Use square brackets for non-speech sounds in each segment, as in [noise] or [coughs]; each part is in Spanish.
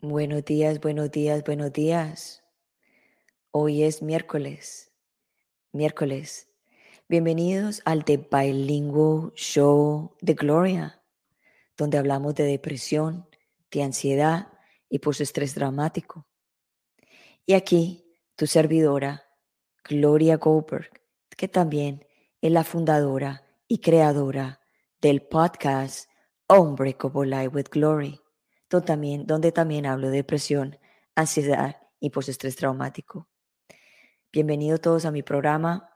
Buenos días, buenos días, buenos días. Hoy es miércoles, miércoles. Bienvenidos al The Bilingual Show de Gloria, donde hablamos de depresión, de ansiedad y postestrés dramático. Y aquí, tu servidora, Gloria Goldberg, que también es la fundadora y creadora del podcast Unbreakable Life with Glory donde también, donde también hablo de depresión, ansiedad y postestrés traumático. Bienvenidos todos a mi programa.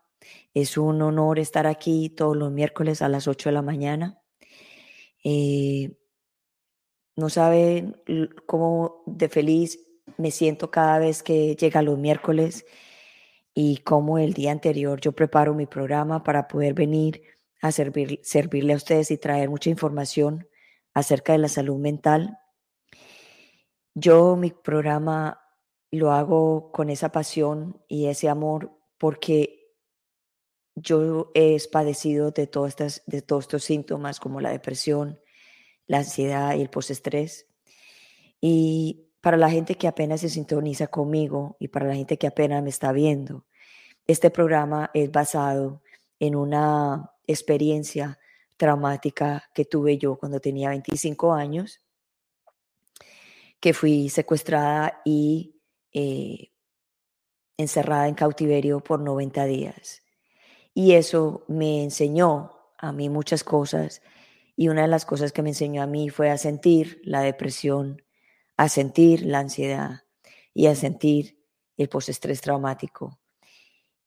Es un honor estar aquí todos los miércoles a las 8 de la mañana. Eh, no saben cómo de feliz me siento cada vez que llega los miércoles y cómo el día anterior yo preparo mi programa para poder venir a servir, servirle a ustedes y traer mucha información acerca de la salud mental yo mi programa lo hago con esa pasión y ese amor porque yo he padecido de, todas estas, de todos estos síntomas como la depresión, la ansiedad y el postestrés. Y para la gente que apenas se sintoniza conmigo y para la gente que apenas me está viendo, este programa es basado en una experiencia traumática que tuve yo cuando tenía 25 años que fui secuestrada y eh, encerrada en cautiverio por 90 días. Y eso me enseñó a mí muchas cosas. Y una de las cosas que me enseñó a mí fue a sentir la depresión, a sentir la ansiedad y a sentir el postestrés traumático.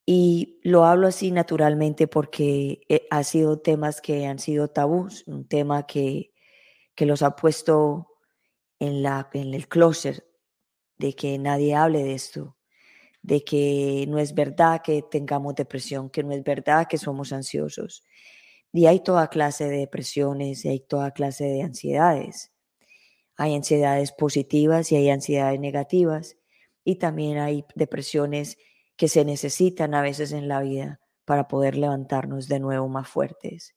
Y lo hablo así naturalmente porque eh, ha sido temas que han sido tabús, un tema que, que los ha puesto en, la, en el closet de que nadie hable de esto, de que no es verdad que tengamos depresión, que no es verdad que somos ansiosos. Y hay toda clase de depresiones y hay toda clase de ansiedades. Hay ansiedades positivas y hay ansiedades negativas. Y también hay depresiones que se necesitan a veces en la vida para poder levantarnos de nuevo más fuertes.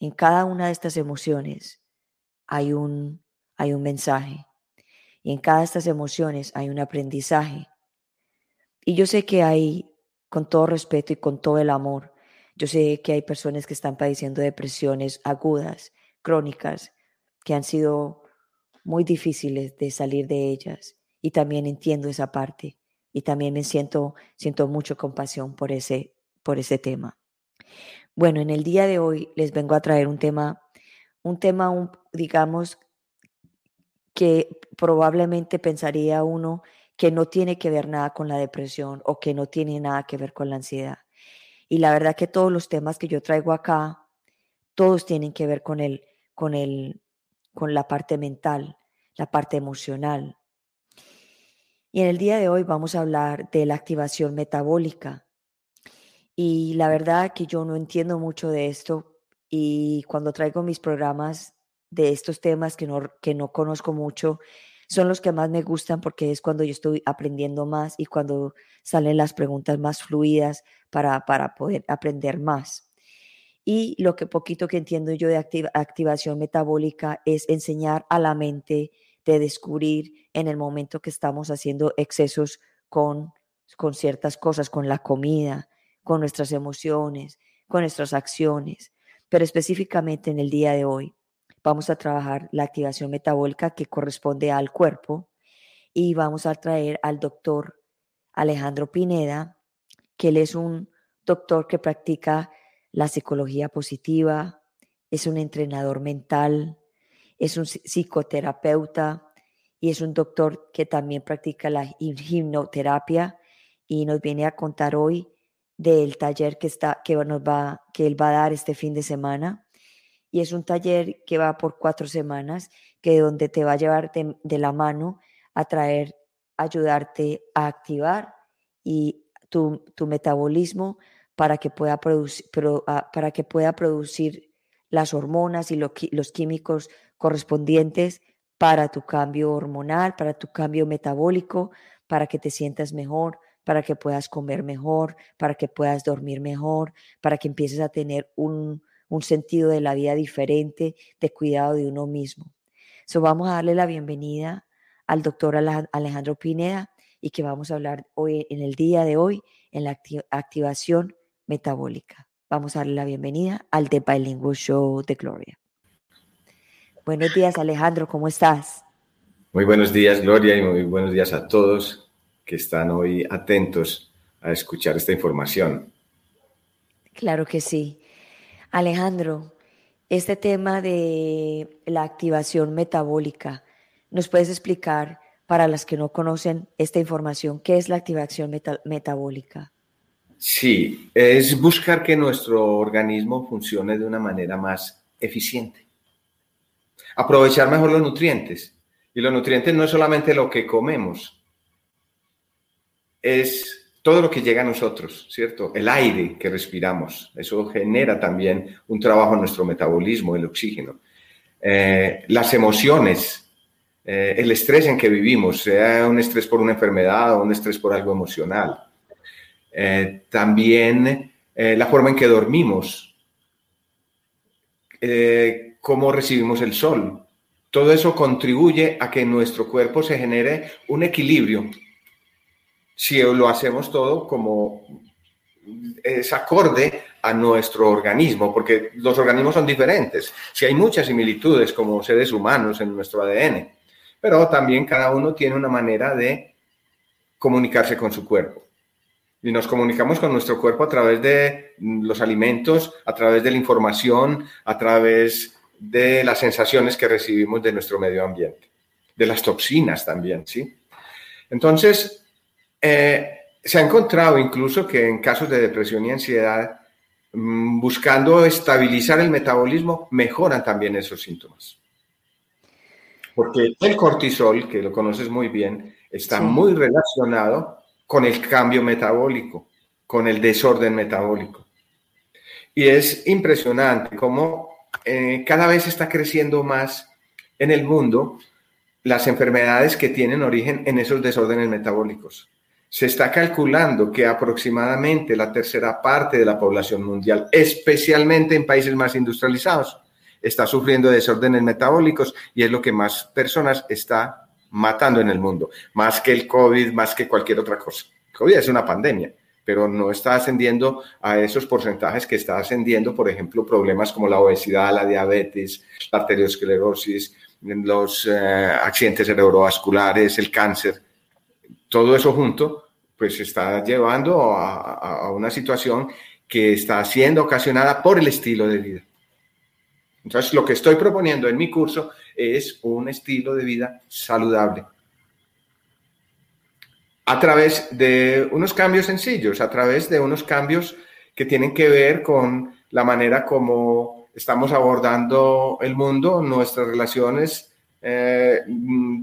En cada una de estas emociones hay un hay un mensaje. Y en cada de estas emociones hay un aprendizaje. Y yo sé que hay, con todo respeto y con todo el amor, yo sé que hay personas que están padeciendo depresiones agudas, crónicas, que han sido muy difíciles de salir de ellas. Y también entiendo esa parte. Y también me siento, siento mucho compasión por ese, por ese tema. Bueno, en el día de hoy les vengo a traer un tema, un tema, digamos, que probablemente pensaría uno que no tiene que ver nada con la depresión o que no tiene nada que ver con la ansiedad. Y la verdad que todos los temas que yo traigo acá, todos tienen que ver con el, con el, con la parte mental, la parte emocional. Y en el día de hoy vamos a hablar de la activación metabólica. Y la verdad que yo no entiendo mucho de esto y cuando traigo mis programas de estos temas que no, que no conozco mucho son los que más me gustan porque es cuando yo estoy aprendiendo más y cuando salen las preguntas más fluidas para, para poder aprender más. Y lo que poquito que entiendo yo de activación metabólica es enseñar a la mente de descubrir en el momento que estamos haciendo excesos con, con ciertas cosas, con la comida, con nuestras emociones, con nuestras acciones, pero específicamente en el día de hoy vamos a trabajar la activación metabólica que corresponde al cuerpo y vamos a traer al doctor Alejandro Pineda, que él es un doctor que practica la psicología positiva, es un entrenador mental, es un psicoterapeuta y es un doctor que también practica la hipnoterapia y nos viene a contar hoy del taller que está que nos va que él va a dar este fin de semana. Y es un taller que va por cuatro semanas, que donde te va a llevar de, la mano a traer, ayudarte a activar y tu, metabolismo para que, pueda producir, ah, para que pueda producir las hormonas y los químicos correspondientes para tu cambio hormonal, para tu cambio metabólico, para que te sientas mejor, para que puedas comer mejor, para que puedas dormir mejor, para que empieces a tener un, un sentido de la vida diferente, de cuidado de uno mismo. So, vamos a darle la bienvenida al doctor Alejandro Pineda y que vamos a hablar hoy en el día de hoy en la activación metabólica. Vamos a darle la bienvenida al The Bilingual Show de Gloria. Buenos días, Alejandro, ¿cómo estás? Muy buenos días, Gloria, y muy buenos días a todos que están hoy atentos a escuchar esta información. Claro que sí. Alejandro, este tema de la activación metabólica, ¿nos puedes explicar para las que no conocen esta información qué es la activación metabólica? Sí, es buscar que nuestro organismo funcione de una manera más eficiente. Aprovechar mejor los nutrientes. Y los nutrientes no es solamente lo que comemos, es todo lo que llega a nosotros, ¿cierto? El aire que respiramos, eso genera también un trabajo en nuestro metabolismo, el oxígeno. Eh, las emociones, eh, el estrés en que vivimos, sea un estrés por una enfermedad o un estrés por algo emocional. Eh, también la forma en que dormimos, cómo recibimos el sol. Todo eso contribuye a que nuestro cuerpo se genere un equilibrio. Si lo hacemos todo como es acorde a nuestro organismo, porque los organismos son diferentes. Si hay muchas similitudes como seres humanos en nuestro ADN, pero también cada uno tiene una manera de comunicarse con su cuerpo. Y nos comunicamos con nuestro cuerpo a través de los alimentos, a través de la información, a través de las sensaciones que recibimos de nuestro medio ambiente, de las toxinas también, ¿sí? Entonces, eh, se ha encontrado incluso que en casos de depresión y ansiedad, mm, buscando estabilizar el metabolismo, mejoran también esos síntomas. Porque el cortisol, que lo conoces muy bien, está muy relacionado con el cambio metabólico, con el desorden metabólico. Y es impresionante cómo eh, cada vez está creciendo más en el mundo las enfermedades que tienen origen en esos desórdenes metabólicos. Se está calculando que aproximadamente la tercera parte de la población mundial, especialmente en países más industrializados, está sufriendo desórdenes metabólicos y es lo que más personas está matando en el mundo, más que el COVID, más que cualquier otra cosa. COVID es una pandemia, pero no está ascendiendo a esos porcentajes que está ascendiendo, por ejemplo, problemas como la obesidad, la diabetes, la arteriosclerosis, los eh, accidentes cerebrovasculares, el cáncer. Todo eso junto, pues está llevando a, a una situación que está siendo ocasionada por el estilo de vida. Entonces, lo que estoy proponiendo en mi curso es un estilo de vida saludable a través de unos cambios sencillos, a través de unos cambios que tienen que ver con la manera como estamos abordando el mundo, nuestras relaciones, eh,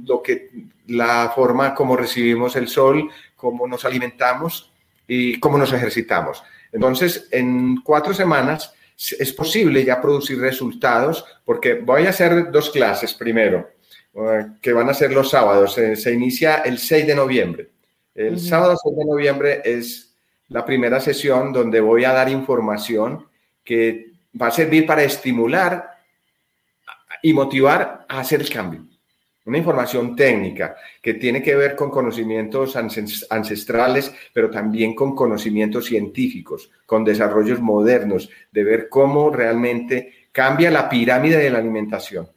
lo que, la forma como recibimos el sol, cómo nos alimentamos y cómo nos ejercitamos. Entonces, en cuatro semanas es posible ya producir resultados, porque voy a hacer dos clases primero, eh, que van a ser los sábados. se inicia el 6 de noviembre. El sábado 6 de noviembre es la primera sesión donde voy a dar información que va a servir para estimular y motivar a hacer el cambio. Una información técnica que tiene que ver con conocimientos ancestrales, pero también con conocimientos científicos, con desarrollos modernos, de ver cómo realmente cambia la pirámide de la alimentación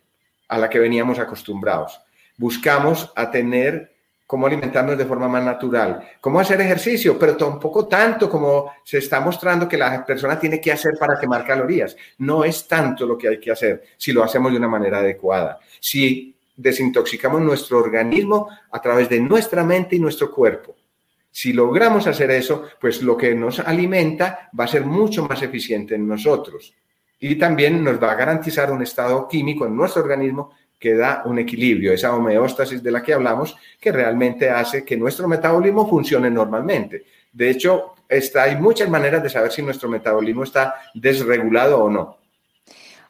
a la que veníamos acostumbrados. Buscamos a tener cómo alimentarnos de forma más natural, cómo hacer ejercicio, pero tampoco tanto como se está mostrando que la persona tiene que hacer para quemar calorías. No es tanto lo que hay que hacer si lo hacemos de una manera adecuada. Si desintoxicamos nuestro organismo a través de nuestra mente y nuestro cuerpo. Si logramos hacer eso, pues lo que nos alimenta va a ser mucho más eficiente en nosotros y también nos va a garantizar un estado químico en nuestro organismo que da un equilibrio, esa homeostasis de la que hablamos, que realmente hace que nuestro metabolismo funcione normalmente. De hecho, está, hay muchas maneras de saber si nuestro metabolismo está desregulado o no.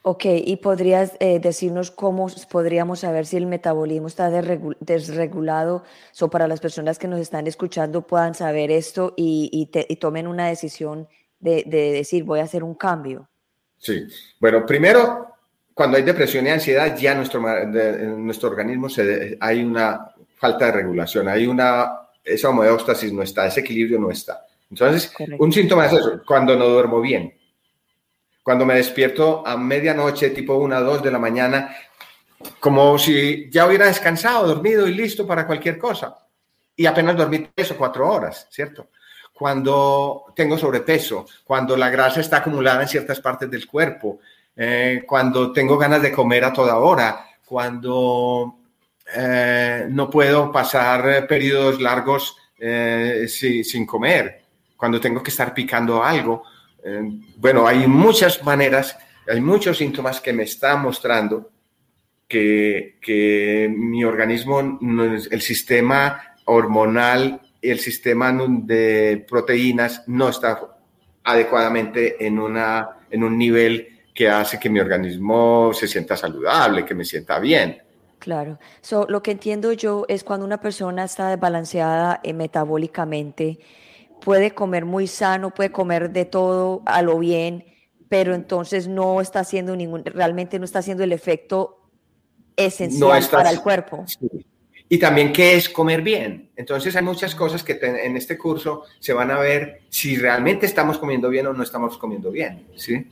Ok, y podrías eh, decirnos cómo podríamos saber si el metabolismo está desregulado, o para las personas que nos están escuchando puedan saber esto y, tomen una decisión de, decir voy a hacer un cambio. Sí, bueno, primero, cuando hay depresión y ansiedad, ya nuestro, nuestro organismo se, hay una falta de regulación, hay una, esa homeostasis no está, ese equilibrio no está. Entonces, un síntoma es eso, cuando no duermo bien cuando me despierto a medianoche, tipo una, dos de la mañana, como si ya hubiera descansado, dormido y listo para cualquier cosa. Y apenas dormí tres o cuatro horas, ¿cierto? Cuando tengo sobrepeso, cuando la grasa está acumulada en ciertas partes del cuerpo, eh, cuando tengo ganas de comer a toda hora, cuando eh, no puedo pasar periodos largos eh, sin comer, cuando tengo que estar picando algo, bueno, hay muchas maneras, hay muchos síntomas que me están mostrando que, que mi organismo, el sistema hormonal el sistema de proteínas no está adecuadamente en, una, en un nivel que hace que mi organismo se sienta saludable, que me sienta bien. Claro. lo que entiendo yo es cuando una persona está desbalanceada eh, metabólicamente, puede comer muy sano, puede comer de todo a lo bien, pero entonces no está haciendo ningún, realmente no está haciendo el efecto esencial para el cuerpo. Y también qué es comer bien. Entonces hay muchas cosas que en este curso se van a ver si realmente estamos comiendo bien o no estamos comiendo bien, ¿sí?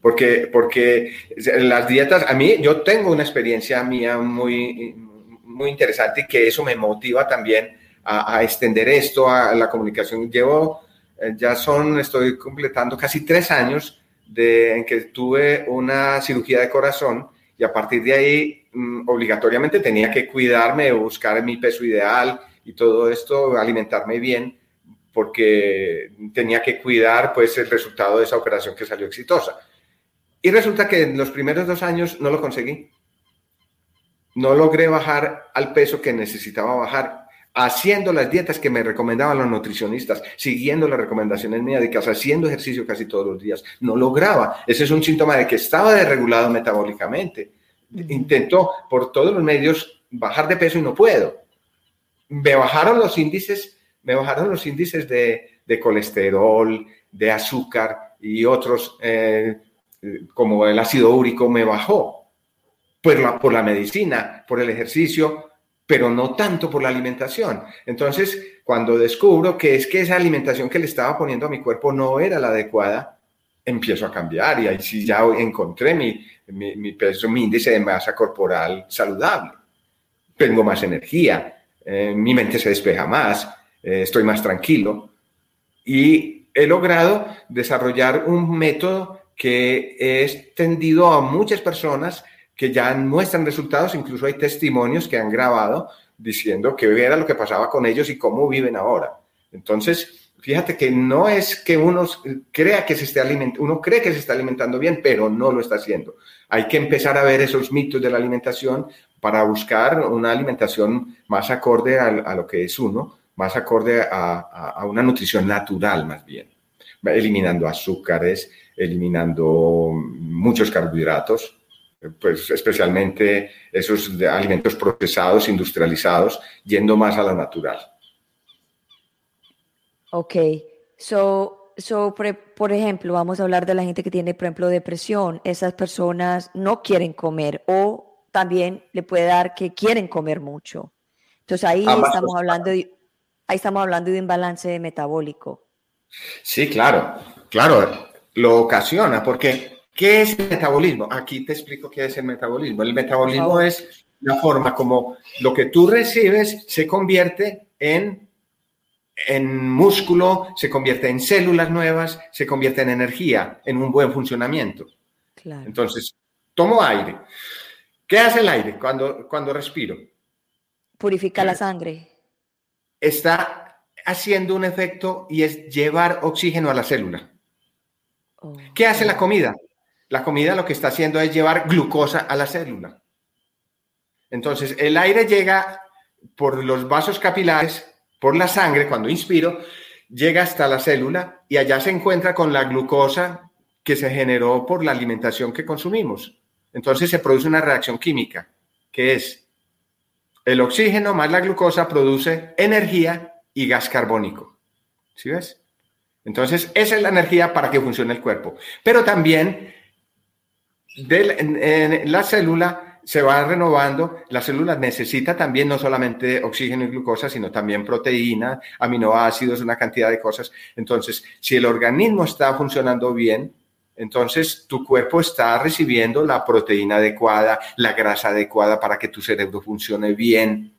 Porque, porque las dietas, a mí, yo tengo una experiencia mía muy, muy interesante y que eso me motiva también a, extender esto a la comunicación. Llevo, eh, ya son, estoy completando casi tres años de, en que tuve una cirugía de corazón y a partir de ahí mm, obligatoriamente tenía que cuidarme, buscar mi peso ideal y todo esto, alimentarme bien, porque tenía que cuidar pues el resultado de esa operación que salió exitosa. Y resulta que en los primeros dos años no lo conseguí. No logré bajar al peso que necesitaba bajar haciendo las dietas que me recomendaban los nutricionistas, siguiendo las recomendaciones médicas, haciendo ejercicio casi todos los días. No lograba. Ese es un síntoma de que estaba desregulado metabólicamente. Intento por todos los medios bajar de peso y no puedo. Me bajaron los índices, me bajaron los índices de, colesterol, de azúcar y otros, eh, como el ácido úrico, me bajó. Por la, por la medicina, por el ejercicio, pero no tanto por la alimentación. Entonces, cuando descubro que es que esa alimentación que le estaba poniendo a mi cuerpo no era la adecuada, empiezo a cambiar y ahí sí ya encontré mi, mi, peso, mi índice de masa corporal saludable. Tengo más energía, eh, mi mente se despeja más, eh, estoy más tranquilo y he logrado desarrollar un método que es tendido a muchas personas que ya muestran resultados, incluso hay testimonios que han grabado diciendo que era lo que pasaba con ellos y cómo viven ahora. Entonces, fíjate que no es que uno crea que se esté alimentando, uno cree que se está alimentando bien, pero no lo está haciendo. Hay que empezar a ver esos mitos de la alimentación para buscar una alimentación más acorde a, lo que es uno, más acorde a, a una nutrición natural más bien, eliminando azúcares, eliminando muchos carbohidratos, pues especialmente esos alimentos procesados, industrializados, yendo más a la natural. Ok, so, so por, ejemplo, vamos a hablar de la gente que tiene, por ejemplo, depresión. Esas personas no quieren comer o también le puede dar que quieren comer mucho. Entonces ahí estamos hablando de, ahí estamos hablando de un balance metabólico. Sí, claro, claro, lo ocasiona porque ¿Qué es el metabolismo? Aquí te explico qué es el metabolismo. El metabolismo es la forma como lo que tú recibes se convierte en, en músculo, se convierte en células nuevas, se convierte en energía, en un buen funcionamiento. Entonces, tomo aire. ¿Qué hace el aire cuando, cuando respiro? Purifica la sangre. Está haciendo un efecto y es llevar oxígeno a la célula. ¿Qué hace la comida? La comida lo que está haciendo es llevar glucosa a la célula. Entonces, el aire llega por los vasos capilares, por la sangre, cuando inspiro, llega hasta la célula y allá se encuentra con la glucosa que se generó por la alimentación que consumimos. Entonces se produce una reacción química, que es el oxígeno más la glucosa produce energía y gas carbónico. ¿Sí ves? Entonces, esa es la energía para que funcione el cuerpo. Pero también de la célula se va renovando, la célula necesita también no solamente oxígeno y glucosa, sino también proteína, aminoácidos, una cantidad de cosas. Entonces, si el organismo está funcionando bien, entonces tu cuerpo está recibiendo la proteína adecuada, la grasa adecuada para que tu cerebro funcione bien.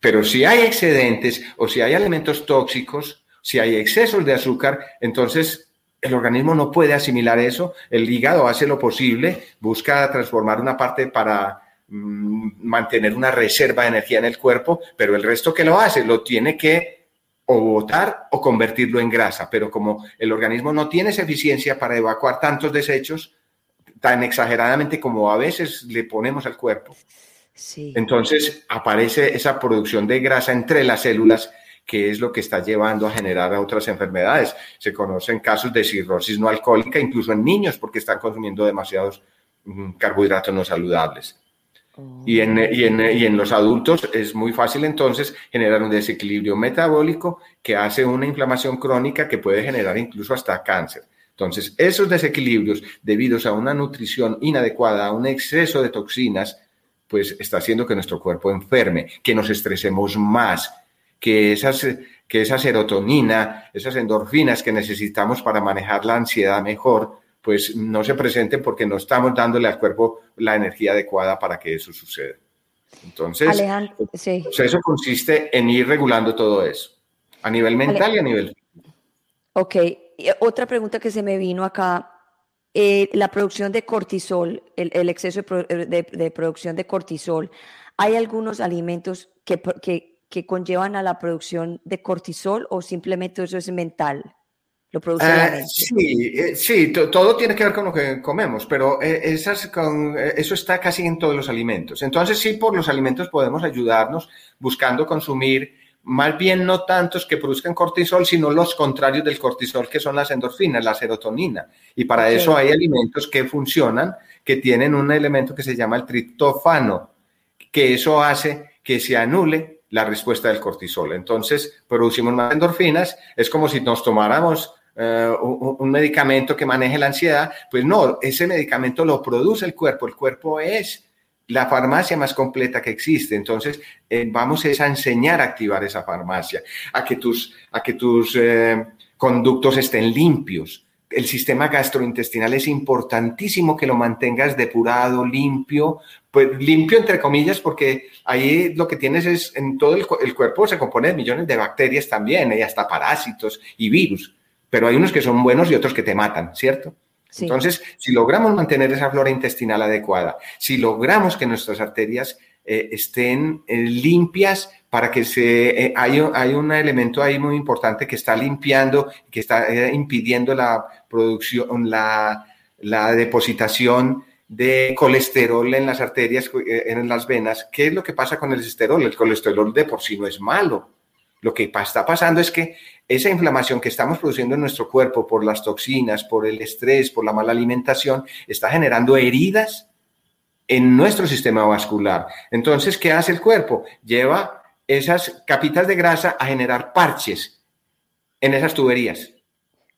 Pero si hay excedentes o si hay alimentos tóxicos, si hay excesos de azúcar, entonces el organismo no puede asimilar eso, el hígado hace lo posible, busca transformar una parte para mm, mantener una reserva de energía en el cuerpo, pero el resto que lo hace lo tiene que o botar o convertirlo en grasa, pero como el organismo no tiene esa eficiencia para evacuar tantos desechos tan exageradamente como a veces le ponemos al cuerpo, entonces aparece esa producción de grasa entre las células que es lo que está llevando a generar otras enfermedades. Se conocen casos de cirrosis no alcohólica, incluso en niños, porque están consumiendo demasiados mm, carbohidratos no saludables. Oh. Y, en, y, en, y, en, los adultos es muy fácil entonces generar un desequilibrio metabólico que hace una inflamación crónica que puede generar incluso hasta cáncer. Entonces, esos desequilibrios debidos a una nutrición inadecuada, a un exceso de toxinas, pues está haciendo que nuestro cuerpo enferme, que nos estresemos más, que, esas, que esa serotonina, esas endorfinas que necesitamos para manejar la ansiedad mejor, pues no se presenten porque no estamos dándole al cuerpo la energía adecuada para que eso suceda. Entonces, eso consiste en ir regulando todo eso, a nivel mental y a nivel físico. Ok, otra pregunta que se me vino acá, eh, la producción de cortisol, el, exceso de, producción de cortisol, ¿hay algunos alimentos que, que, que conllevan a la producción de cortisol o simplemente eso es mental? Lo produce la ah, mente. Sí, eh, sí, todo tiene que ver con lo que comemos, pero eh, esas con, eh, eso está casi en todos los alimentos. Entonces, sí, por los alimentos podemos ayudarnos buscando consumir más bien no tantos que produzcan cortisol, sino los contrarios del cortisol, que son las endorfinas, la serotonina. Y para eso hay alimentos que funcionan, que tienen un elemento que se llama el triptófano, que eso hace que se anule la respuesta del cortisol. Entonces, producimos más endorfinas, es como si nos tomáramos eh, un, medicamento que maneje la ansiedad, pues no, ese medicamento lo produce el cuerpo, el cuerpo es la farmacia más completa que existe. Entonces, eh, vamos a enseñar a activar esa farmacia, a que tus, a que tus eh, conductos estén limpios, el sistema gastrointestinal es importantísimo que lo mantengas depurado, limpio, pues limpio entre comillas, porque ahí lo que tienes es, en todo el, cuerpo se compone de millones de bacterias también, hay hasta parásitos y virus, pero hay unos que son buenos y otros que te matan, ¿cierto? Entonces, si logramos mantener esa flora intestinal adecuada, si logramos que nuestras arterias eh, estén eh, limpias para que se... Eh, hay, un elemento ahí muy importante que está limpiando, que está impidiendo la producción, la, la depositación de colesterol en las arterias, en las venas. ¿Qué es lo que pasa con el colesterol? El colesterol de por sí no es malo. Lo que está pasando es que esa inflamación que estamos produciendo en nuestro cuerpo por las toxinas, por el estrés, por la mala alimentación, está generando heridas en nuestro sistema vascular. Entonces, ¿qué hace el cuerpo? Lleva esas capitas de grasa a generar parches en esas tuberías.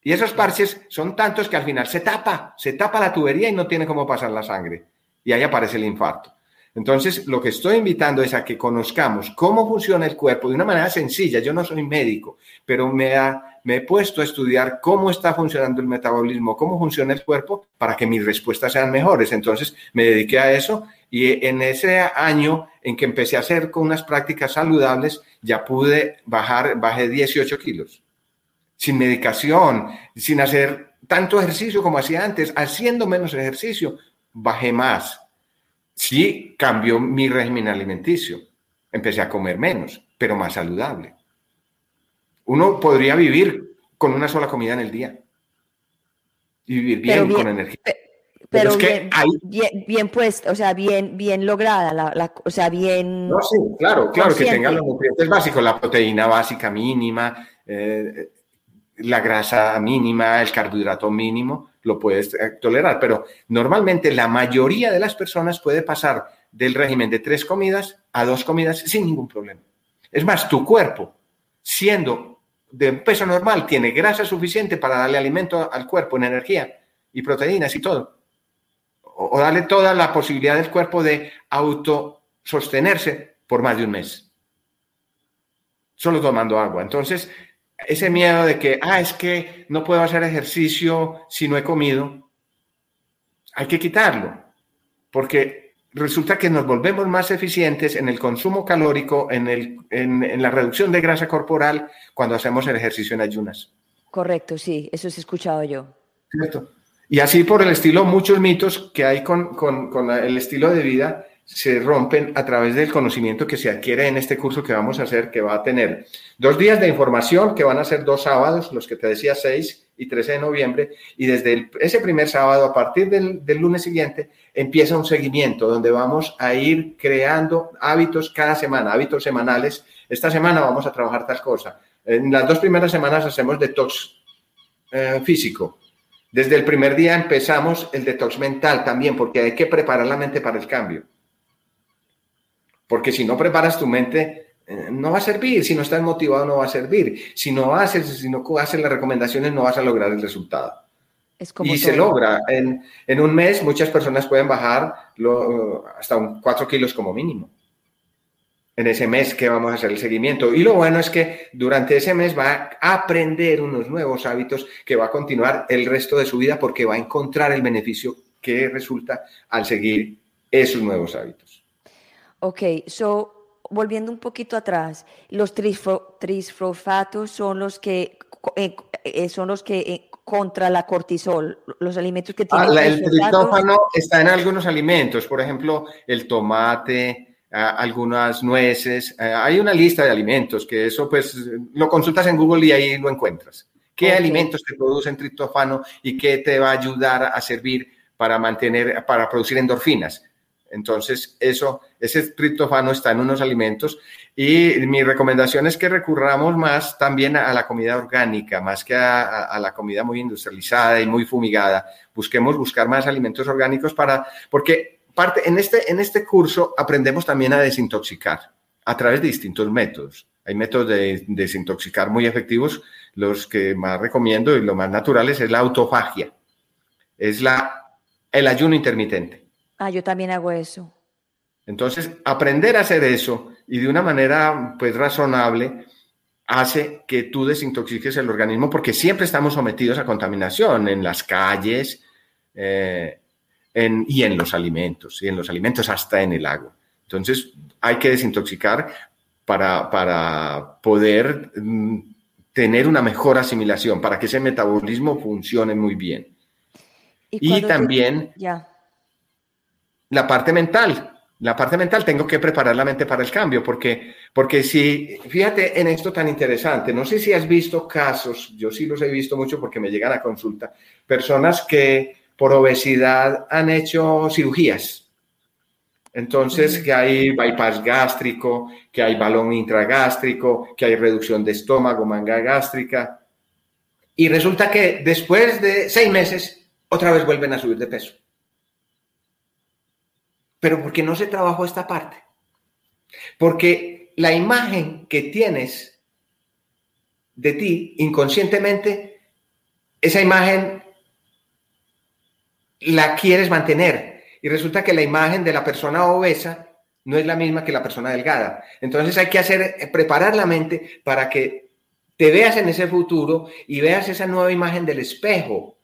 Y esos parches son tantos que al final se tapa, se tapa la tubería y no tiene cómo pasar la sangre. Y ahí aparece el infarto. Entonces, lo que estoy invitando es a que conozcamos cómo funciona el cuerpo de una manera sencilla. Yo no soy médico, pero me, me he puesto a estudiar cómo está funcionando el metabolismo, cómo funciona el cuerpo para que mis respuestas sean mejores. Entonces, me dediqué a eso y en ese año en que empecé a hacer con unas prácticas saludables, ya pude bajar, bajé 18 kilos. Sin medicación, sin hacer tanto ejercicio como hacía antes, haciendo menos ejercicio, bajé más Sí cambió mi régimen alimenticio. Empecé a comer menos, pero más saludable. Uno podría vivir con una sola comida en el día y vivir bien, con energía. Pero, bien, bien, puesta, o sea, bien, bien lograda, la, o sea, bien. No, sí, claro, claro, que tenga los nutrientes básicos, la proteína básica mínima, eh, la grasa mínima, el carbohidrato mínimo, lo puedes eh, tolerar, pero normalmente la mayoría de las personas puede pasar del régimen de tres comidas a dos comidas sin ningún problema. Es más, tu cuerpo, siendo de peso normal, tiene grasa suficiente para darle alimento al cuerpo en energía y proteínas y todo. O, darle toda la posibilidad del cuerpo de autosostenerse por más de un mes. Solo tomando agua. Entonces, ese miedo de que, ah, es que no puedo hacer ejercicio si no he comido, hay que quitarlo, porque resulta que nos volvemos más eficientes en el consumo calórico, en, el, en, la reducción de grasa corporal cuando hacemos el ejercicio en ayunas. Correcto, sí, eso he escuchado yo. Cierto. Y así por el estilo, muchos mitos que hay con, con, el estilo de vida se rompen a través del conocimiento que se adquiere en este curso que vamos a hacer, que va a tener dos días de información, que van a ser dos sábados, los que te decía 6 y 13 de noviembre, y desde ese primer sábado, a partir del, del, lunes siguiente, empieza un seguimiento donde vamos a ir creando hábitos cada semana, hábitos semanales. Esta semana vamos a trabajar tal cosa. En las dos primeras semanas hacemos detox eh, físico. Desde el primer día empezamos el detox mental también, porque hay que preparar la mente para el cambio. Porque si no preparas tu mente, eh, no va a servir. Si no estás motivado, no va a servir. Si no haces, si no haces las recomendaciones, no vas a lograr el resultado. y se logra. En, en, un mes, muchas personas pueden bajar lo, hasta un 4 kilos como mínimo. En ese mes que vamos a hacer el seguimiento. Y lo bueno es que durante ese mes va a aprender unos nuevos hábitos que va a continuar el resto de su vida porque va a encontrar el beneficio que resulta al seguir esos nuevos hábitos. Ok, so, volviendo un poquito atrás, los trisfosfatos son los que eh, eh, son los que eh, contra la cortisol, los alimentos que tienen. Ah, el triptófano está en algunos alimentos, por ejemplo, el tomate, ah, algunas nueces. hay una lista de alimentos que eso, pues, lo consultas en Google y ahí lo encuentras. ¿Qué alimentos te producen triptófano y qué te va a ayudar a servir para mantener, para producir endorfinas? Entonces, eso, ese triptófano está en unos alimentos y mi recomendación es que recurramos más también a, la comida orgánica, más que a, la comida muy industrializada y muy fumigada. Busquemos buscar más alimentos orgánicos para, porque parte, en este, en este curso aprendemos también a desintoxicar a través de distintos métodos. Hay métodos de desintoxicar muy efectivos. Los que más recomiendo y lo más naturales es la autofagia. Es la, el ayuno intermitente. Ah, yo también hago eso. Entonces, aprender a hacer eso y de una manera pues razonable hace que tú desintoxiques el organismo porque siempre estamos sometidos a contaminación en las calles eh, y en los alimentos, y en los alimentos hasta en el agua. Entonces, hay que desintoxicar para, para poder mm, tener una mejor asimilación, para que ese metabolismo funcione muy bien. Y, también... Ya la parte mental. La parte mental tengo que preparar la mente para el cambio, porque, porque si, fíjate en esto tan interesante, no sé si has visto casos, yo sí los he visto mucho porque me llegan a consulta, personas que por obesidad han hecho cirugías. Entonces, que hay bypass gástrico, que hay balón intragástrico, que hay reducción de estómago, manga gástrica. Y resulta que después de seis meses, otra vez vuelven a subir de peso pero porque no se trabajó esta parte. Porque la imagen que tienes de ti inconscientemente, esa imagen la quieres mantener. Y resulta que la imagen de la persona obesa no es la misma que la persona delgada. Entonces hay que hacer, preparar la mente para que te veas en ese futuro y veas esa nueva imagen del espejo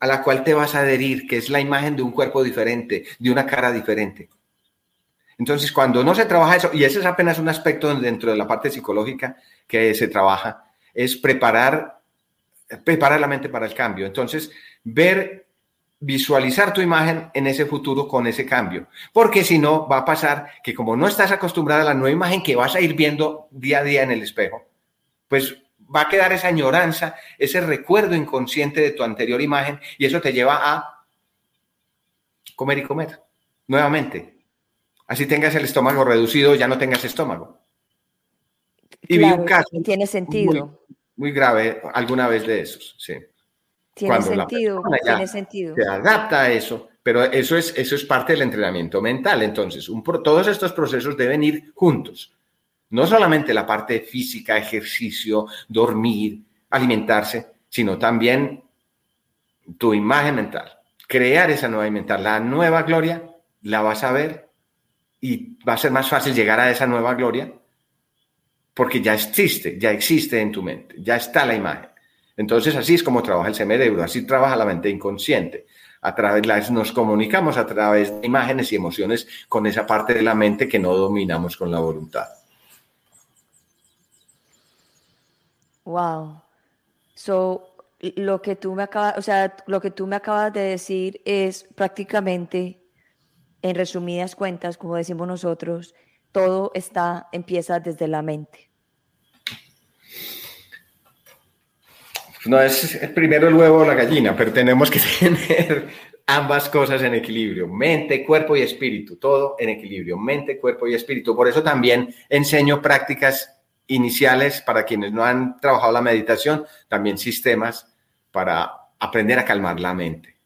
a la cual te vas a adherir, que es la imagen de un cuerpo diferente, de una cara diferente. Entonces, cuando no se trabaja eso, y ese es apenas un aspecto dentro de la parte psicológica que se trabaja, es preparar, preparar la mente para el cambio. Entonces, ver, visualizar tu imagen en ese futuro con ese cambio. Porque si no, va a pasar que como no estás acostumbrada a la nueva imagen que vas a ir viendo día a día en el espejo, pues va a quedar esa añoranza, ese recuerdo inconsciente de tu anterior imagen y eso te lleva a comer y comer nuevamente. Así tengas el estómago reducido, ya no tengas estómago. Y vi un caso. Tiene sentido. Muy, grave alguna vez de esos, sí. Tiene sentido, tiene sentido. Se adapta a eso, pero eso es, eso es parte del entrenamiento mental. Entonces, un, todos estos procesos deben ir juntos. No solamente la parte física, ejercicio, dormir, alimentarse, sino también tu imagen mental. Crear esa nueva mental, la nueva gloria, la vas a ver y va a ser más fácil llegar a esa nueva gloria porque ya existe, ya existe en tu mente, ya está la imagen. Entonces así es como trabaja el cerebro, así trabaja la mente inconsciente. A través nos comunicamos a través de imágenes y emociones con esa parte de la mente que no dominamos con la voluntad. Wow. So lo que tú me acabas, o sea, lo que tú me acabas de decir es prácticamente en resumidas cuentas, como decimos nosotros, todo está empieza desde la mente. No es primero el huevo o la gallina, pero tenemos que [laughs] tener ambas cosas en equilibrio, mente, cuerpo y espíritu, todo en equilibrio, mente, cuerpo y espíritu. Por eso también enseño prácticas iniciales para quienes no han trabajado la meditación, también sistemas para aprender a calmar la mente,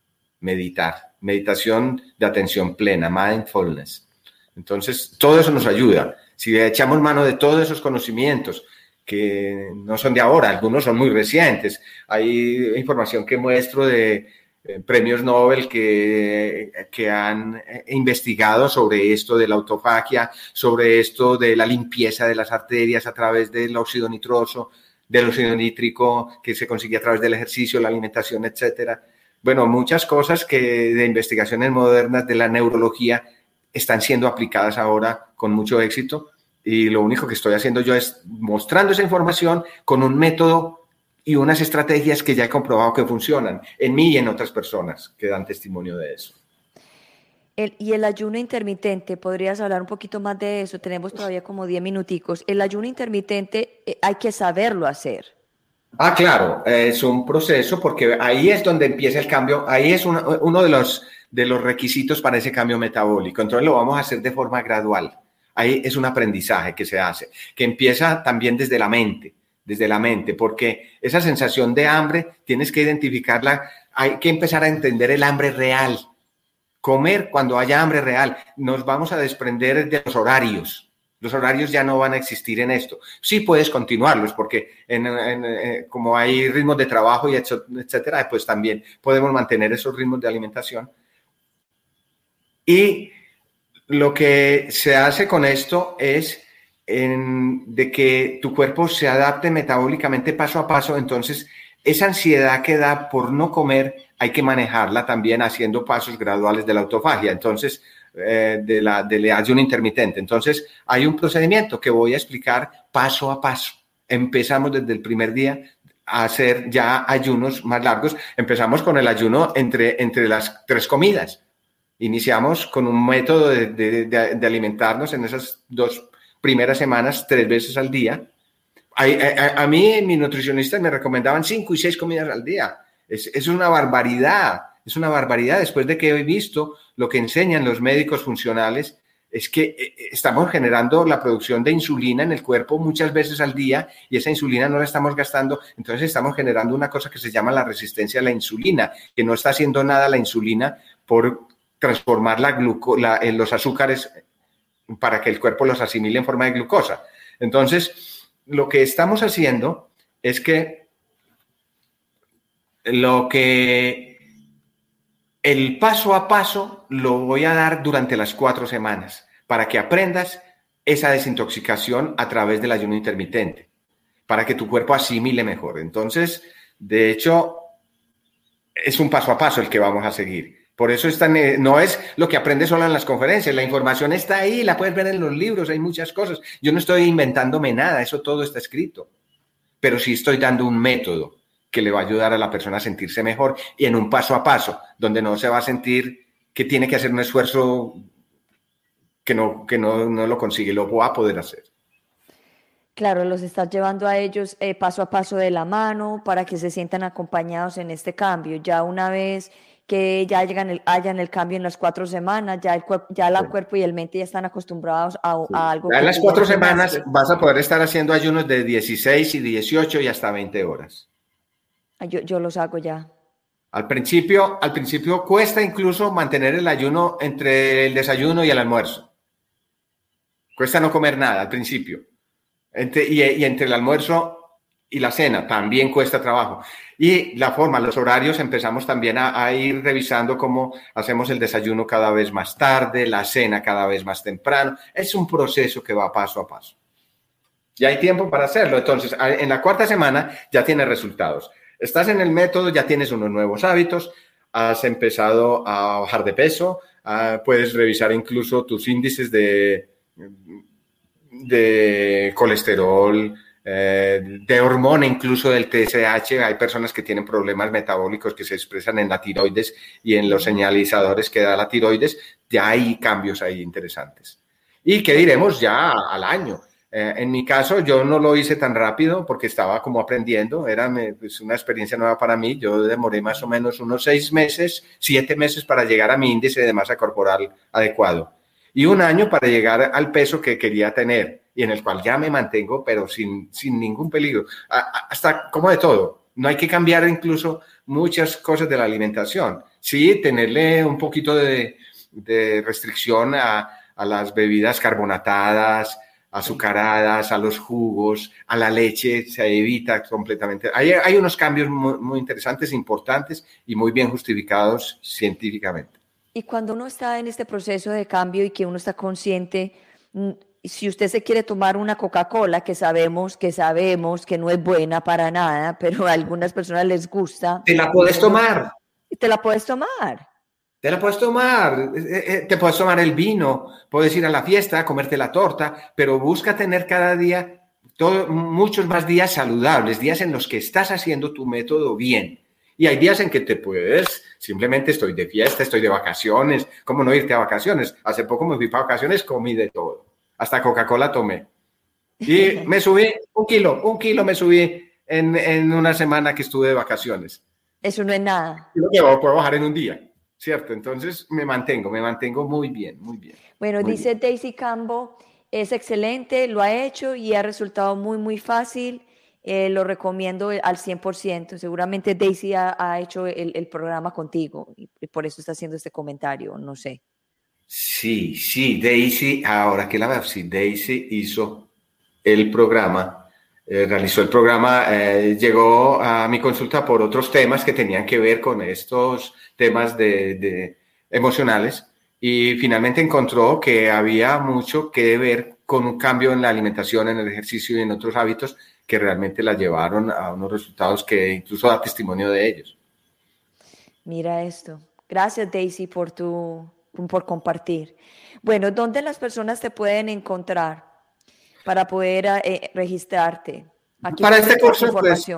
meditar, meditación de atención plena, mindfulness. Entonces, todo eso nos ayuda. Si echamos mano de todos esos conocimientos, que no son de ahora, algunos son muy recientes. Hay información que muestro de eh, premios Nobel que, que han eh, investigado sobre esto de la autofagia, sobre esto de la limpieza de las arterias a través del óxido nitroso, del óxido nítrico que se consigue a través del ejercicio, la alimentación, etcétera. Bueno, muchas cosas que de investigaciones modernas de la neurología están siendo aplicadas ahora con mucho éxito y lo único que estoy haciendo yo es mostrando esa información con un método y unas estrategias que ya he comprobado que funcionan en mí y en otras personas que dan testimonio de eso. y el ayuno intermitente, ¿podrías hablar un poquito más de eso? Tenemos todavía como 10 minuticos. El ayuno intermitente eh, hay que saberlo hacer. Ah, claro, es un proceso porque ahí es donde empieza el cambio, ahí es uno de los, de los requisitos para ese cambio metabólico. Entonces lo vamos a hacer de forma gradual. Ahí es un aprendizaje que se hace, que empieza también desde la mente, desde la mente, porque esa sensación de hambre tienes que identificarla, hay que empezar a entender el hambre real. Comer cuando haya hambre real, nos vamos a desprender de los horarios. Los horarios ya no van a existir en esto. Sí puedes continuarlos porque eh, como hay ritmos de trabajo y etcétera, pues también podemos mantener esos ritmos de alimentación. Y lo que se hace con esto es de que tu cuerpo se adapte metabólicamente paso a paso, entonces esa ansiedad que da por no comer hay que manejarla también haciendo pasos graduales de la autofagia, entonces eh, de la del ayuno intermitente. Entonces hay un procedimiento que voy a explicar paso a paso. Empezamos desde el primer día a hacer ya ayunos más largos. Empezamos con el ayuno entre, entre las tres comidas Iniciamos con un método de, alimentarnos en esas dos primeras semanas, tres veces al día. A, mí, mis nutricionistas me recomendaban cinco y seis comidas al día. Es, es una barbaridad, es una barbaridad. Después de que he visto lo que enseñan los médicos funcionales, es que eh, estamos generando la producción de insulina en el cuerpo muchas veces al día y esa insulina no la estamos gastando, entonces estamos generando una cosa que se llama la resistencia a la insulina, que no está haciendo nada la insulina por transformar la en los azúcares para que el cuerpo los asimile en forma de glucosa. Entonces, lo que estamos haciendo es que lo que el paso a paso lo voy a dar durante las cuatro semanas para que aprendas esa desintoxicación a través del ayuno intermitente, para que tu cuerpo asimile mejor. Entonces, de hecho, es un paso a paso el que vamos a seguir. Por eso no es lo que aprendes solo en las conferencias, la información está ahí, la puedes ver en los libros, hay muchas cosas. Yo no estoy inventándome nada, eso todo está escrito. Pero sí estoy dando un método que le va a ayudar a la persona a sentirse mejor y en un paso a paso, donde no se va a sentir que tiene que hacer un esfuerzo que no, que no, lo consigue, lo va a poder hacer. Claro, los estás llevando a ellos eh, paso a paso de la mano para que se sientan acompañados en este cambio. Ya una vez que ya llegan el, hayan el cambio en las cuatro semanas, ya el cuerpo, ya la cuerpo y el mente ya están acostumbrados a, algo. Ya en las cuatro semanas vas a poder estar haciendo ayunos de 16 y 18 y hasta 20 horas. Yo, yo los hago ya. Al principio, al principio cuesta incluso mantener el ayuno entre el desayuno y el almuerzo. Cuesta no comer nada al principio. y, entre el almuerzo y la cena también cuesta trabajo. Y la forma, los horarios, empezamos también a, ir revisando cómo hacemos el desayuno cada vez más tarde, la cena cada vez más temprano. Es un proceso que va paso a paso. Ya hay tiempo para hacerlo. Entonces, en la cuarta semana ya tiene resultados. Estás en el método, ya tienes unos nuevos hábitos, has empezado a bajar de peso, ah, puedes revisar incluso tus índices de, de colesterol, eh, de hormona, incluso del TSH. Hay personas que tienen problemas metabólicos que se expresan en la tiroides y en los señalizadores que da la tiroides. Ya hay cambios ahí interesantes. Y qué diremos ya al año. Eh, en mi caso, yo no lo hice tan rápido porque estaba como aprendiendo, era pues, una experiencia nueva para mí. Yo demoré más o menos unos seis meses, siete meses para llegar a mi índice de masa corporal adecuado y un año para llegar al peso que quería tener y en el cual ya me mantengo, pero sin, sin ningún peligro. Hasta como de todo. No hay que cambiar incluso muchas cosas de la alimentación. Sí, tenerle un poquito de, de restricción a, a las bebidas carbonatadas, azucaradas, a los jugos, a la leche, se evita completamente. Hay, hay unos cambios muy, muy, interesantes, importantes y muy bien justificados científicamente. Y cuando uno está en este proceso de cambio y que uno está consciente, mm, si usted se quiere tomar una Coca-Cola, que sabemos que sabemos que no es buena para nada, [laughs] pero a algunas personas les gusta. Te la puedes tomar. Te la puedes tomar. Te la puedes tomar, eh, eh, eh, te puedes tomar el vino, puedes ir a la fiesta, comerte la torta, pero busca tener cada día todo, muchos más días saludables, días en los que estás haciendo tu método bien. Y hay días en que te puedes, simplemente estoy de fiesta, estoy de vacaciones, ¿cómo no irte a vacaciones? Hace poco me fui para vacaciones, comí de todo, hasta Coca-Cola tomé. Y [laughs] me subí un kilo, un kilo me subí en, en, una semana que estuve de vacaciones. Eso no es nada. Lo que puedo bajar en un día. ¿cierto? Entonces me mantengo, me mantengo muy bien, muy bien. Bueno, dice Daisy Cambo, es excelente, lo ha hecho y ha resultado muy, muy fácil. Eh, lo recomiendo al 100%. Seguramente Daisy ha, hecho el, programa contigo y, por eso está haciendo este comentario, no sé. Sí, sí, Daisy, ahora que la veo, sí, Daisy hizo el programa eh, realizó el programa, eh, llegó a mi consulta por otros temas que tenían que ver con estos temas de, emocionales y finalmente encontró que había mucho que ver con un cambio en la alimentación, en el ejercicio y en otros hábitos que realmente la llevaron a unos resultados que incluso da testimonio de ellos. Mira esto. Gracias Daisy por tu por compartir. Bueno, ¿dónde las personas te pueden encontrar? para poder eh, registrarte? para este curso, pues,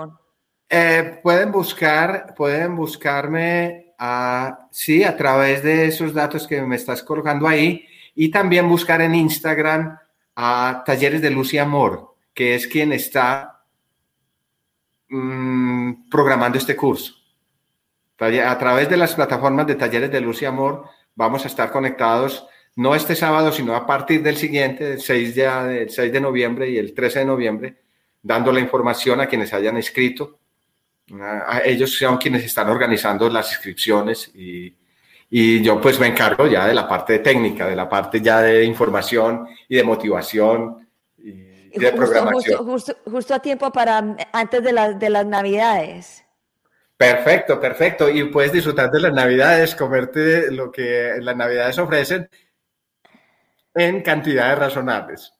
eh, pueden buscar, pueden buscarme a, sí, a través de esos datos que me estás colocando ahí y también buscar en Instagram a Talleres de Luz y Amor, que es quien está mm, programando este curso. A través de las plataformas de Talleres de Luz y Amor vamos a estar conectados no este sábado, sino a partir del siguiente, el 6 de, 6 de noviembre y el 13 de noviembre, dando la información a quienes hayan inscrito. A ellos son quienes están organizando las inscripciones y, y yo pues me encargo ya de la parte técnica, de la parte ya de información y de motivación y, de programación. Justo, justo, a tiempo para antes de, de las navidades. Perfecto, perfecto. Y puedes disfrutar de las navidades, comerte lo que las navidades ofrecen en cantidades razonables.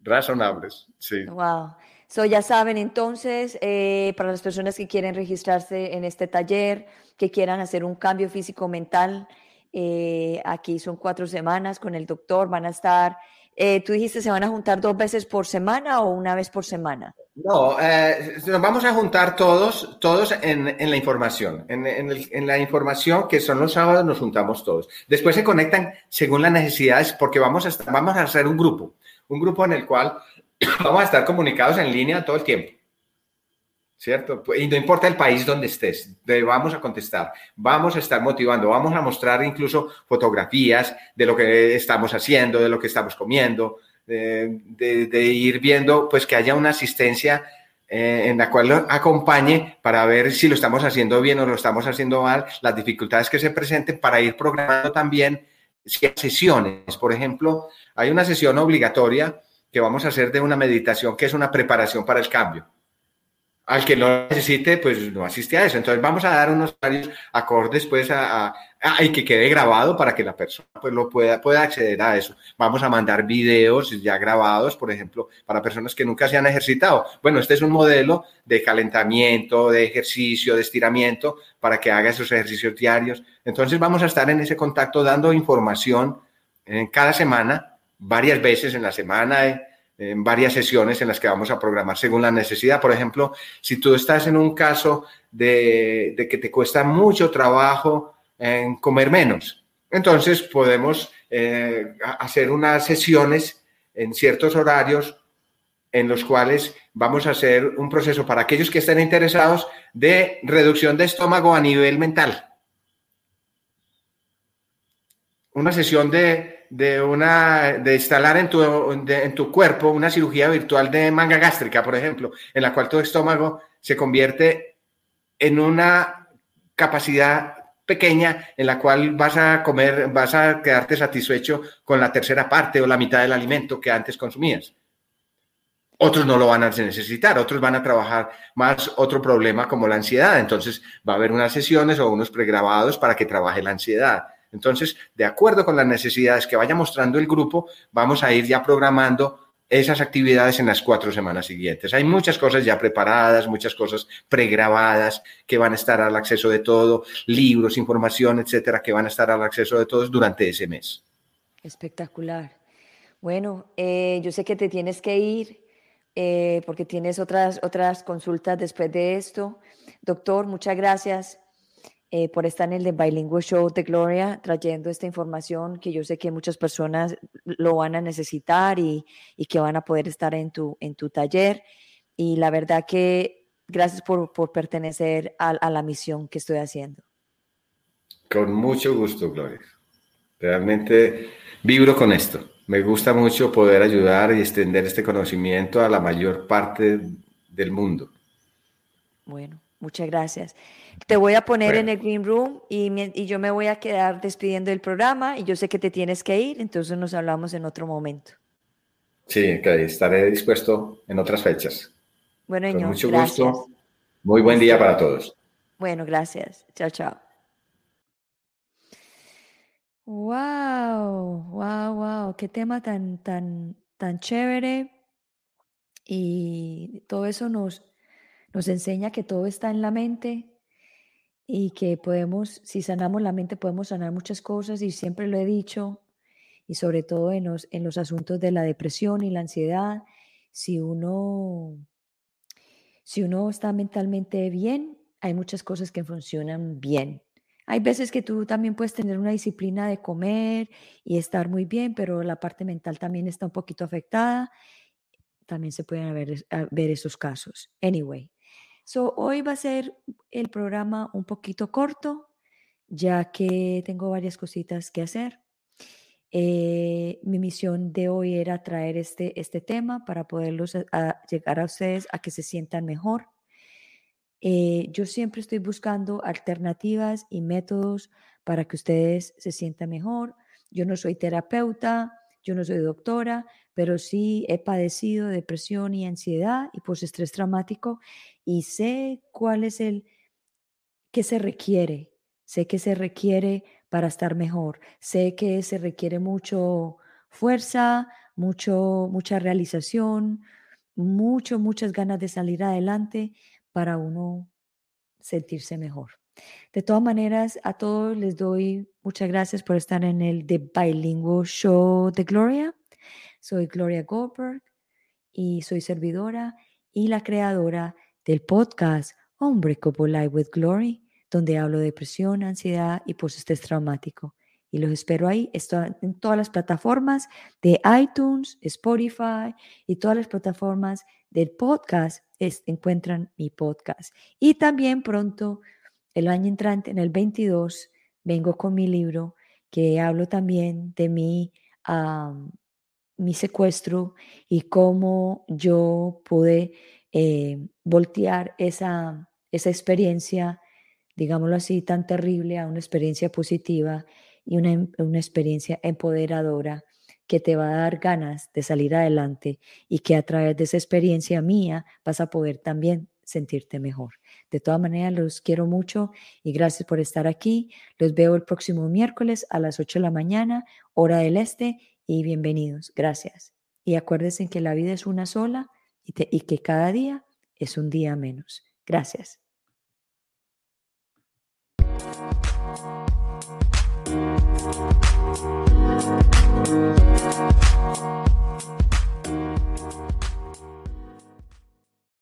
Razonables, sí. Wow. So, ya saben, entonces, eh, para las personas que quieren registrarse en este taller, que quieran hacer un cambio físico-mental, eh, aquí son cuatro semanas con el doctor, van a estar, eh, tú dijiste, ¿se van a juntar dos veces por semana o una vez por semana? No, eh, nos vamos a juntar todos, todos en, la información. En, la información que son los sábados nos juntamos todos. Después se conectan según las necesidades porque vamos a, vamos a hacer un grupo, un grupo en el cual [coughs] vamos a estar comunicados en línea todo el tiempo. ¿Cierto? Y no importa el país donde estés, vamos a contestar, vamos a estar motivando, vamos a mostrar incluso fotografías de lo que estamos haciendo, de lo que estamos comiendo, de, ir viendo, pues que haya una asistencia eh, en la cual lo acompañe para ver si lo estamos haciendo bien o lo estamos haciendo mal, las dificultades que se presenten para ir programando también sesiones. Por ejemplo, hay una sesión obligatoria que vamos a hacer de una meditación que es una preparación para el cambio al que lo necesite, pues no asiste a eso. Entonces vamos a dar unos varios acordes pues a, y que quede grabado para que la persona pues lo pueda, pueda acceder a eso. Vamos a mandar videos ya grabados, por ejemplo, para personas que nunca se han ejercitado. Bueno, este es un modelo de calentamiento, de ejercicio, de estiramiento para que haga esos ejercicios diarios. Entonces vamos a estar en ese contacto dando información en cada semana, varias veces en la semana en varias sesiones en las que vamos a programar según la necesidad. Por ejemplo, si tú estás en un caso de, que te cuesta mucho trabajo en comer menos, entonces podemos eh, hacer unas sesiones en ciertos horarios en los cuales vamos a hacer un proceso para aquellos que estén interesados de reducción de estómago a nivel mental. Una sesión de de, una, de instalar en tu, en tu cuerpo una cirugía virtual de manga gástrica, por ejemplo, en la cual tu estómago se convierte en una capacidad pequeña en la cual vas a comer, vas a quedarte satisfecho con la tercera parte o la mitad del alimento que antes consumías. Otros no lo van a necesitar, otros van a trabajar más otro problema como la ansiedad. Entonces va a haber unas sesiones o unos pregrabados para que trabaje la ansiedad. Entonces, de acuerdo con las necesidades que vaya mostrando el grupo, vamos a ir ya programando esas actividades en las cuatro semanas siguientes. Hay muchas cosas ya preparadas, muchas cosas pregrabadas que van a estar al acceso de todo, libros, información, etcétera, que van a estar al acceso de todos durante ese mes. Espectacular. Bueno, eh, yo sé que te tienes que ir eh, porque tienes otras, otras consultas después de esto. Doctor, muchas gracias. Eh, por estar en el de Bilingual Show de Gloria, trayendo esta información que yo sé que muchas personas lo van a necesitar y, y que van a poder estar en tu, en tu taller. Y la verdad que gracias por, por pertenecer a, a, la misión que estoy haciendo. Con mucho gusto, Gloria. Realmente vibro con esto. Me gusta mucho poder ayudar y extender este conocimiento a la mayor parte del mundo. Bueno, muchas gracias. Te voy a poner en el Green Room y, y, yo me voy a quedar despidiendo del programa y yo sé que te tienes que ir, entonces nos hablamos en otro momento. Sí, que estaré dispuesto en otras fechas. Bueno, Con mucho gusto. Muy buen día para todos. Bueno, gracias. Chao, chao. Wow, wow, wow, qué tema tan, tan, tan chévere. Y todo eso nos, nos enseña que todo está en la mente, y que podemos, si sanamos la mente, podemos sanar muchas cosas y siempre lo he dicho, y sobre todo en los, en los asuntos de la depresión y la ansiedad, si uno, si uno está mentalmente bien, hay muchas cosas que funcionan bien. Hay veces que tú también puedes tener una disciplina de comer y estar muy bien, pero la parte mental también está un poquito afectada. También se pueden ver, ver esos casos. Anyway, So, hoy va a ser el programa un poquito corto, ya que tengo varias cositas que hacer. Eh, mi misión de hoy era traer este, este tema para poderlos llegar a ustedes a que se sientan mejor. Eh, yo siempre estoy buscando alternativas y métodos para que ustedes se sientan mejor. Yo no soy terapeuta, yo no soy doctora, pero sí he padecido depresión y ansiedad y postestrés traumático y sé cuál es el que se requiere, sé que se requiere para estar mejor, sé que se requiere mucho fuerza, mucho mucha realización, mucho muchas ganas de salir adelante para uno sentirse mejor. De todas maneras, a todos les doy muchas gracias por estar en el The Bilingual Show de Gloria. Soy Gloria Goldberg y soy servidora y la creadora del podcast Unbreakable Life with Glory, donde hablo de depresión, ansiedad y postestrés traumático. Y los espero ahí. Estoy en todas las plataformas de iTunes, Spotify y todas las plataformas del podcast encuentran mi podcast. Y también pronto el año entrante, en el 22, vengo con mi libro que hablo también de mi, mi secuestro y cómo yo pude eh, voltear esa, esa experiencia, digámoslo así, tan terrible a una experiencia positiva y una, una experiencia empoderadora que te va a dar ganas de salir adelante y que a través de esa experiencia mía vas a poder también sentirte mejor. De todas maneras, los quiero mucho y gracias por estar aquí. Los veo el próximo miércoles a las 8 de la mañana, hora del este, y bienvenidos. Gracias. Y acuérdense que la vida es una sola y, que cada día es un día menos. Gracias.